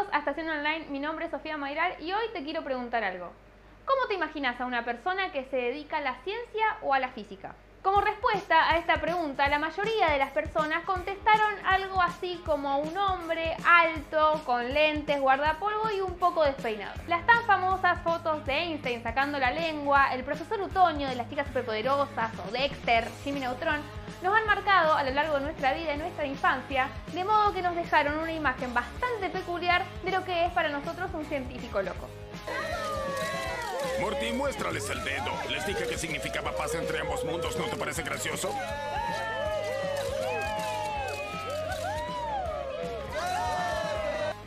Bienvenidos a Estación Online, mi nombre es Sofía Mayral y hoy te quiero preguntar algo. ¿Cómo te imaginas a una persona que se dedica a la ciencia o a la física? Como respuesta a esta pregunta, la mayoría de las personas contestaron algo así como un hombre alto, con lentes, guardapolvo y un poco despeinado. Las tan famosas fotos de Einstein sacando la lengua, el profesor Utoño de las chicas superpoderosas o Dexter, Jimmy Neutron, nos han marcado a lo largo de nuestra vida y nuestra infancia, de modo que nos dejaron una imagen bastante peculiar de lo que es para nosotros un científico loco. Morty, muéstrales el dedo. Les dije que significaba paz entre ambos mundos. ¿No te parece gracioso?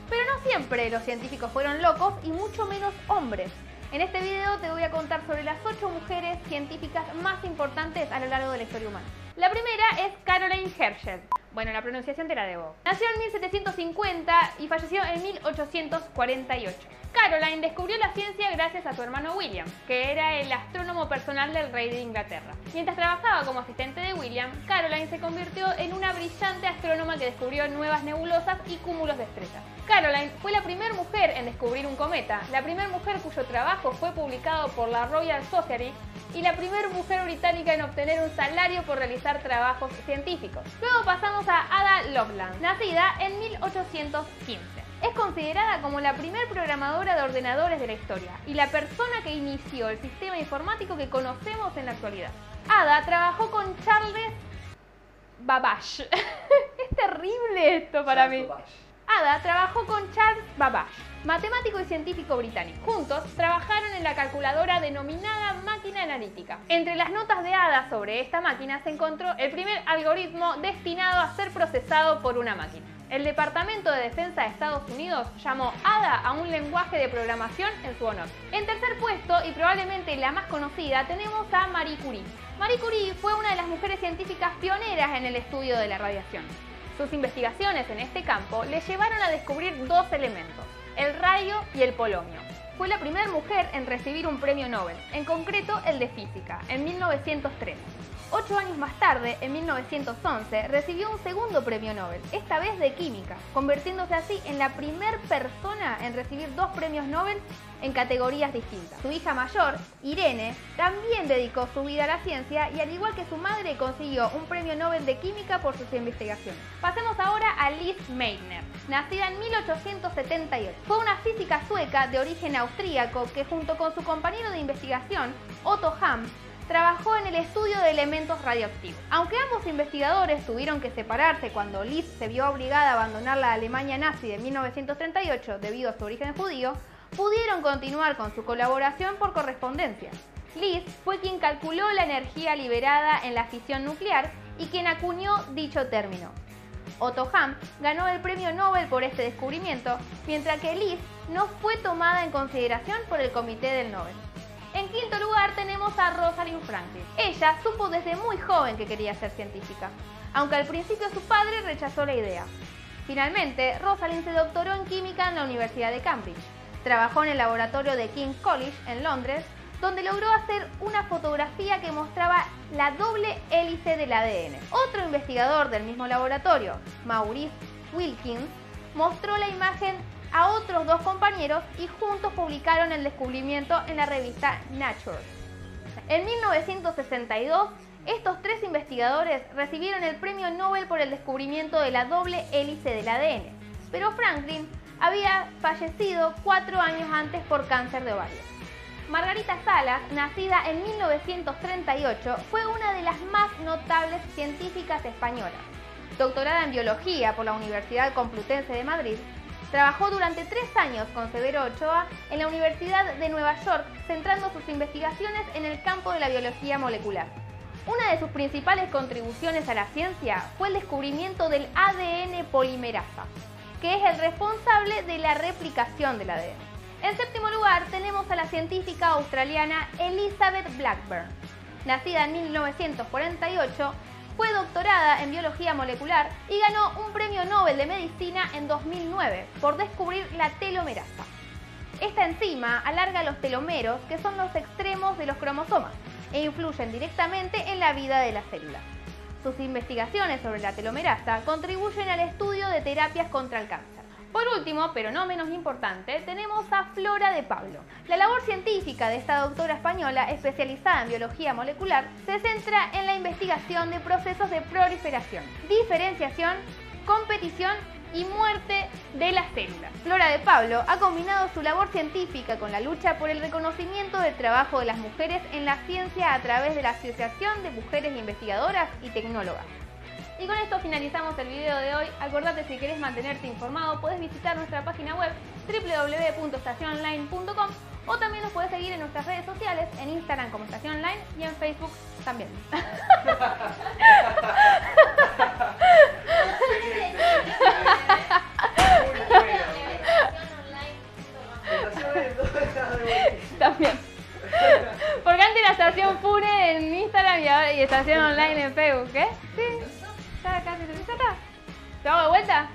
Pero no siempre los científicos fueron locos y mucho menos hombres. En este video te voy a contar sobre las 8 mujeres científicas más importantes a lo largo de la historia humana. La primera es Caroline Herschel. Bueno, la pronunciación te la debo. Nació en 1750 y falleció en 1848. Caroline descubrió la ciencia gracias a su hermano William, que era el astrónomo personal del rey de Inglaterra. Mientras trabajaba como asistente de William, Caroline se convirtió en una brillante astrónoma que descubrió nuevas nebulosas y cúmulos de estrellas. Caroline fue la primera mujer en descubrir un cometa, la primera mujer cuyo trabajo fue publicado por la Royal Society y la primera mujer británica en obtener un salario por realizar trabajos científicos. Luego pasamos a Ada Lovelace, nacida en 1815 es considerada como la primer programadora de ordenadores de la historia y la persona que inició el sistema informático que conocemos en la actualidad. Ada trabajó con Charles Babbage. es terrible esto para mí. Ada trabajó con Charles Babbage, matemático y científico británico. Juntos trabajaron en la calculadora denominada máquina analítica. Entre las notas de Ada sobre esta máquina se encontró el primer algoritmo destinado a ser procesado por una máquina. El Departamento de Defensa de Estados Unidos llamó ADA a un lenguaje de programación en su honor. En tercer puesto, y probablemente la más conocida, tenemos a Marie Curie. Marie Curie fue una de las mujeres científicas pioneras en el estudio de la radiación. Sus investigaciones en este campo le llevaron a descubrir dos elementos, el radio y el polonio. Fue la primera mujer en recibir un premio Nobel, en concreto el de física, en 1903. Ocho años más tarde, en 1911, recibió un segundo premio Nobel, esta vez de química, convirtiéndose así en la primera persona en recibir dos premios Nobel en categorías distintas. Su hija mayor, Irene, también dedicó su vida a la ciencia y al igual que su madre consiguió un premio Nobel de química por sus investigaciones. Pasemos ahora a Liz Meitner, nacida en 1878. Fue una física sueca de origen austríaco que junto con su compañero de investigación, Otto Hahn, trabajó en el estudio de elementos radioactivos. Aunque ambos investigadores tuvieron que separarse cuando Liz se vio obligada a abandonar la Alemania nazi de 1938 debido a su origen judío, pudieron continuar con su colaboración por correspondencia. Liz fue quien calculó la energía liberada en la fisión nuclear y quien acuñó dicho término. Otto Hahn ganó el premio Nobel por este descubrimiento, mientras que Liz no fue tomada en consideración por el Comité del Nobel. En quinto lugar tenemos a Rosalind Franklin. Ella supo desde muy joven que quería ser científica, aunque al principio su padre rechazó la idea. Finalmente, Rosalind se doctoró en química en la Universidad de Cambridge. Trabajó en el laboratorio de King's College en Londres, donde logró hacer una fotografía que mostraba la doble hélice del ADN. Otro investigador del mismo laboratorio, Maurice Wilkins, mostró la imagen a otros dos compañeros y juntos publicaron el descubrimiento en la revista Nature. En 1962, estos tres investigadores recibieron el premio Nobel por el descubrimiento de la doble hélice del ADN, pero Franklin había fallecido cuatro años antes por cáncer de ovario. Margarita Salas, nacida en 1938, fue una de las más notables científicas españolas. Doctorada en biología por la Universidad Complutense de Madrid, Trabajó durante tres años con Severo Ochoa en la Universidad de Nueva York, centrando sus investigaciones en el campo de la biología molecular. Una de sus principales contribuciones a la ciencia fue el descubrimiento del ADN polimerasa, que es el responsable de la replicación del ADN. En séptimo lugar tenemos a la científica australiana Elizabeth Blackburn. Nacida en 1948, fue doctorada en biología molecular y ganó un premio Nobel de Medicina en 2009 por descubrir la telomerasa. Esta enzima alarga los telomeros, que son los extremos de los cromosomas, e influyen directamente en la vida de la célula. Sus investigaciones sobre la telomerasa contribuyen al estudio de terapias contra el cáncer. Por último, pero no menos importante, tenemos a Flora de Pablo. La labor científica de esta doctora española, especializada en biología molecular, se centra en la investigación de procesos de proliferación, diferenciación, competición y muerte de las células. Flora de Pablo ha combinado su labor científica con la lucha por el reconocimiento del trabajo de las mujeres en la ciencia a través de la Asociación de Mujeres Investigadoras y Tecnólogas. Y con esto finalizamos el video de hoy. Acordate si querés mantenerte informado, puedes visitar nuestra página web www.estaciononline.com o también nos puedes seguir en nuestras redes sociales, en Instagram como Estación Online y en Facebook también. online en Facebook, ¿qué? Sí. Ya casi se está. ¿Te hago de vuelta?